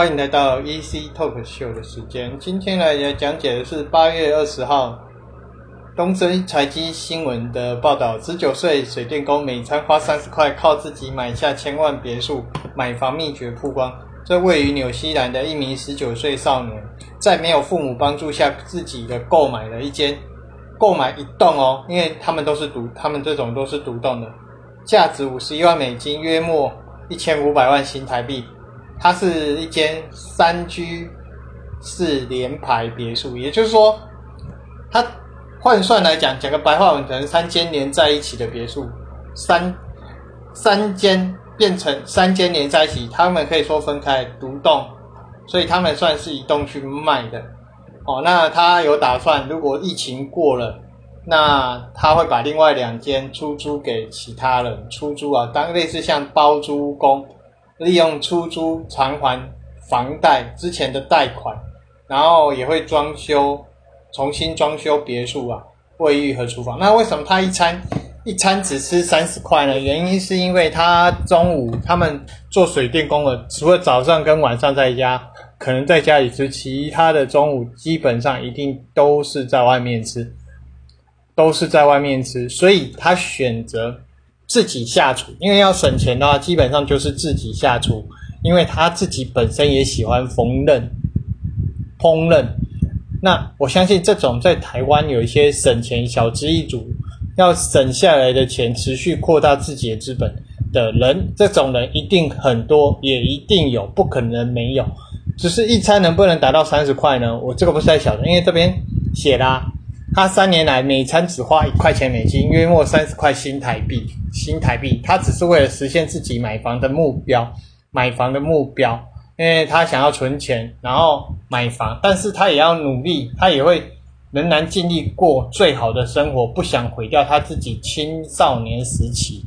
欢迎来到 EC Talk Show 的时间。今天来讲解的是八月二十号东森财经新闻的报道：十九岁水电工每餐花三十块，靠自己买下千万别墅，买房秘诀曝光。这位于纽西兰的一名十九岁少年，在没有父母帮助下，自己的购买了一间，购买一栋哦，因为他们都是独，他们这种都是独栋的，价值五十一万美金，约莫一千五百万新台币。它是一间三居式联排别墅，也就是说，它换算来讲，讲个白话文，可能三间连在一起的别墅，三三间变成三间连在一起，他们可以说分开独栋，所以他们算是一栋去卖的。哦，那他有打算，如果疫情过了，那他会把另外两间出租给其他人出租啊，当类似像包租公。利用出租偿还房贷之前的贷款，然后也会装修，重新装修别墅啊，卫浴和厨房。那为什么他一餐一餐只吃三十块呢？原因是因为他中午他们做水电工的，除了早上跟晚上在家，可能在家里吃，其他的中午基本上一定都是在外面吃，都是在外面吃，所以他选择。自己下厨，因为要省钱的话，基本上就是自己下厨。因为他自己本身也喜欢缝纫，烹饪。那我相信这种在台湾有一些省钱小资一族，要省下来的钱持续扩大自己的资本的人，这种人一定很多，也一定有，不可能没有。只是一餐能不能达到三十块呢？我这个不是太晓得，因为这边写啦。他三年来每餐只花一块钱美金，约莫三十块新台币。新台币，他只是为了实现自己买房的目标，买房的目标，因为他想要存钱，然后买房，但是他也要努力，他也会仍然尽力过最好的生活，不想毁掉他自己青少年时期。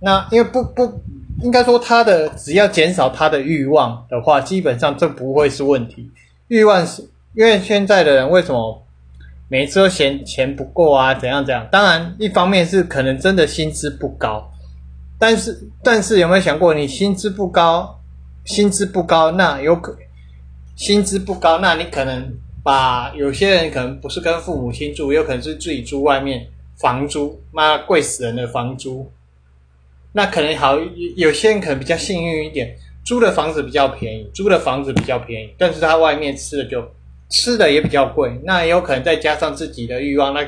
那因为不不应该说他的只要减少他的欲望的话，基本上这不会是问题。欲望是因为现在的人为什么？每次都嫌钱不够啊，怎样怎样？当然，一方面是可能真的薪资不高，但是但是有没有想过，你薪资不高，薪资不高，那有可薪资不高，那你可能把有些人可能不是跟父母亲住，有可能是自己住外面房租，妈贵死人的房租。那可能好，有些人可能比较幸运一点，租的房子比较便宜，租的房子比较便宜，但是他外面吃的就。吃的也比较贵，那也有可能再加上自己的欲望，那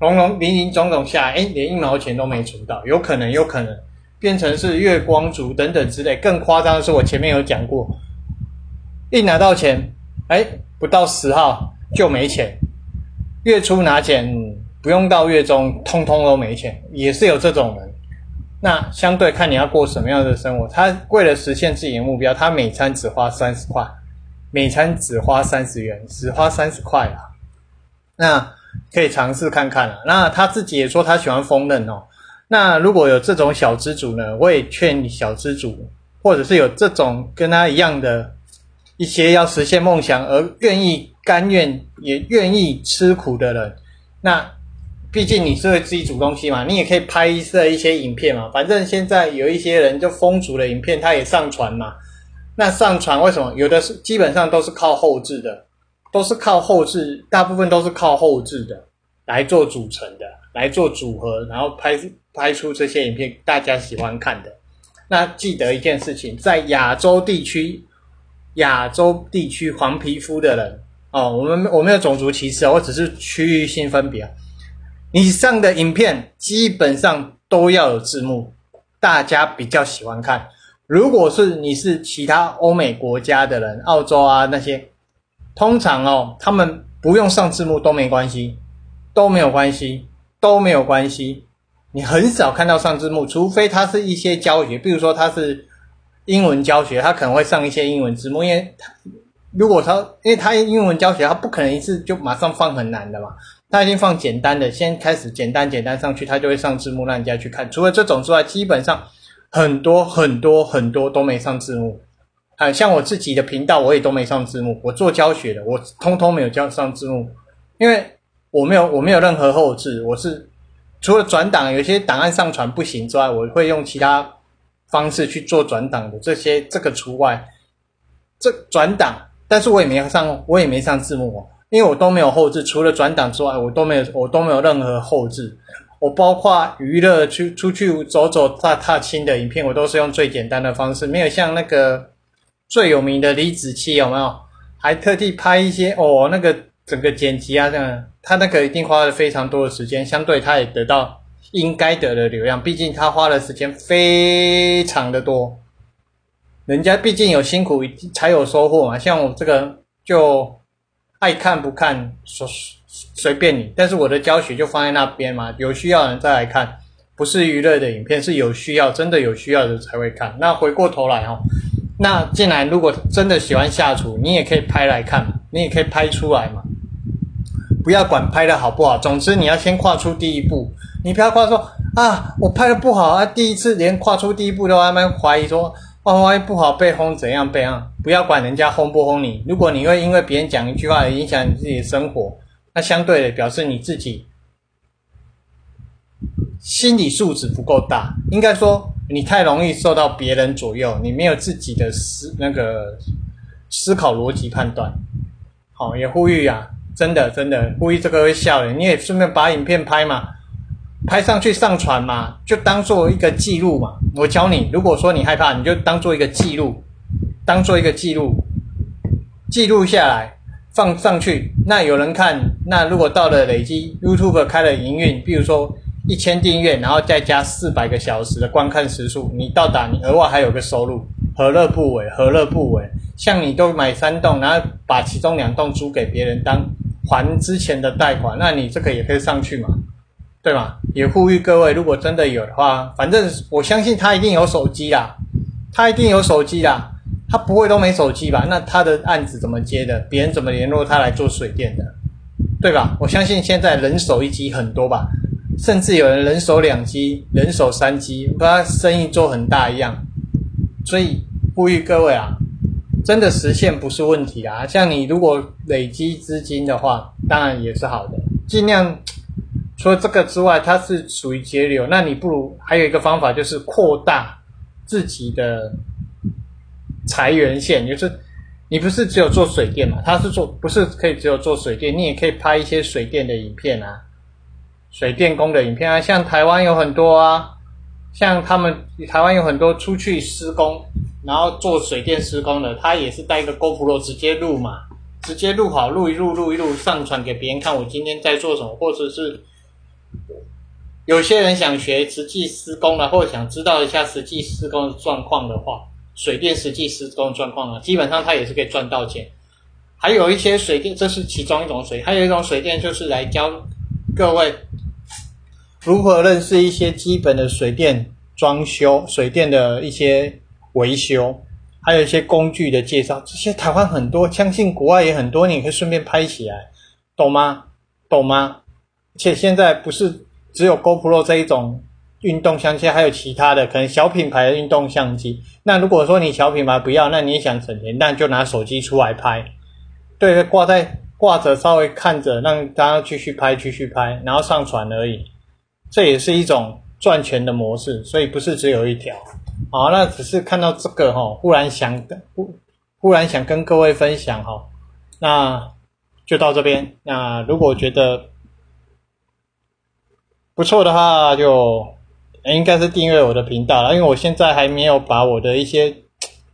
龙龙林林总总下，哎，连一毛钱都没存到，有可能，有可能变成是月光族等等之类。更夸张的是，我前面有讲过，一拿到钱，哎，不到十号就没钱，月初拿钱，不用到月中，通通都没钱，也是有这种人。那相对看你要过什么样的生活，他为了实现自己的目标，他每餐只花三十块。每餐只花三十元，只花三十块啊，那可以尝试看看啊。那他自己也说他喜欢烹饪哦。那如果有这种小资主呢，我也劝小资主，或者是有这种跟他一样的一些要实现梦想而愿意甘愿也愿意吃苦的人，那毕竟你是会自己煮东西嘛，你也可以拍摄一些影片嘛。反正现在有一些人就风煮的影片，他也上传嘛。那上传为什么有的是基本上都是靠后置的，都是靠后置，大部分都是靠后置的来做组成的，来做组合，然后拍拍出这些影片，大家喜欢看的。那记得一件事情，在亚洲地区，亚洲地区黄皮肤的人哦，我们我没有种族歧视，我只是区域性分别。你上的影片基本上都要有字幕，大家比较喜欢看。如果是你是其他欧美国家的人，澳洲啊那些，通常哦，他们不用上字幕都没关系，都没有关系，都没有关系。你很少看到上字幕，除非它是一些教学，比如说它是英文教学，他可能会上一些英文字幕，因为他如果他因为他英文教学，他不可能一次就马上放很难的嘛，他已经放简单的，先开始简单简单上去，他就会上字幕让人家去看。除了这种之外，基本上。很多很多很多都没上字幕，啊，像我自己的频道我也都没上字幕。我做教学的，我通通没有教上字幕，因为我没有我没有任何后置，我是除了转档有些档案上传不行之外，我会用其他方式去做转档的，这些这个除外。这转档，但是我也没上，我也没上字幕，因为我都没有后置，除了转档之外，我都没有，我都没有任何后置。我包括娱乐去出去走走踏踏青的影片，我都是用最简单的方式，没有像那个最有名的李子柒有没有？还特地拍一些哦，那个整个剪辑啊这样，他那个一定花了非常多的时间，相对他也得到应该得的流量，毕竟他花的时间非常的多，人家毕竟有辛苦才有收获嘛，像我这个就爱看不看说。随便你，但是我的教学就放在那边嘛，有需要的人再来看，不是娱乐的影片，是有需要，真的有需要的才会看。那回过头来哦，那既然如果真的喜欢下厨，你也可以拍来看，你也可以拍出来嘛，不要管拍的好不好，总之你要先跨出第一步，你不要夸说啊，我拍的不好啊，第一次连跨出第一步都慢慢怀疑说，哇，万一不好被轰怎样被样，不要管人家轰不轰你，如果你会因为别人讲一句话影响你自己的生活。那相对的表示你自己心理素质不够大，应该说你太容易受到别人左右，你没有自己的思那个思考逻辑判断。好，也呼吁啊，真的真的呼吁这个会笑的，你也顺便把影片拍嘛，拍上去上传嘛，就当做一个记录嘛。我教你，如果说你害怕，你就当做一个记录，当做一个记录，记录下来。放上去，那有人看，那如果到了累积 YouTube 开了营运，比如说一千订阅，然后再加四百个小时的观看时数，你到达你额外还有个收入，何乐不为？何乐不为？像你都买三栋，然后把其中两栋租给别人当还之前的贷款，那你这个也可以上去嘛，对吗？也呼吁各位，如果真的有的话，反正我相信他一定有手机啦，他一定有手机啦。他不会都没手机吧？那他的案子怎么接的？别人怎么联络他来做水电的？对吧？我相信现在人手一机很多吧，甚至有人人手两机、人手三机，把他生意做很大一样。所以呼吁各位啊，真的实现不是问题啊。像你如果累积资金的话，当然也是好的。尽量除了这个之外，它是属于节流。那你不如还有一个方法，就是扩大自己的。财源线就是，你不是只有做水电嘛？他是做，不是可以只有做水电，你也可以拍一些水电的影片啊，水电工的影片啊。像台湾有很多啊，像他们台湾有很多出去施工，然后做水电施工的，他也是带一个 GoPro 直接录嘛，直接录好，录一录，录一录，上传给别人看。我今天在做什么，或者是有些人想学实际施工的，或者想知道一下实际施工的状况的话。水电实际施工状况啊，基本上它也是可以赚到钱。还有一些水电，这是其中一种水，还有一种水电就是来教各位如何认识一些基本的水电装修、水电的一些维修，还有一些工具的介绍。这些台湾很多，相信国外也很多，你可以顺便拍起来，懂吗？懂吗？而且现在不是只有 GoPro 这一种。运动相机还有其他的可能小品牌的运动相机。那如果说你小品牌不要，那你想省钱，那就拿手机出来拍。对，挂在挂着，稍微看着，让大家继续拍，继续拍，然后上传而已。这也是一种赚钱的模式，所以不是只有一条。好，那只是看到这个哈，忽然想忽忽然想跟各位分享哈，那就到这边。那如果觉得不错的话，就。应该是订阅我的频道了，因为我现在还没有把我的一些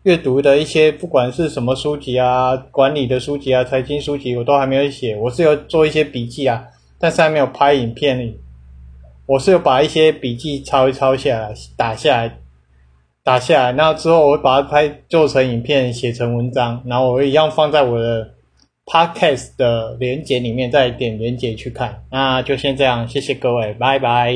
阅读的一些，不管是什么书籍啊、管理的书籍啊、财经书籍，我都还没有写。我是有做一些笔记啊，但是还没有拍影片。我是有把一些笔记抄一抄下来，打下来，打下来，那之后我会把它拍做成影片，写成文章，然后我会一样放在我的 podcast 的连接里面，再点连接去看。那就先这样，谢谢各位，拜拜。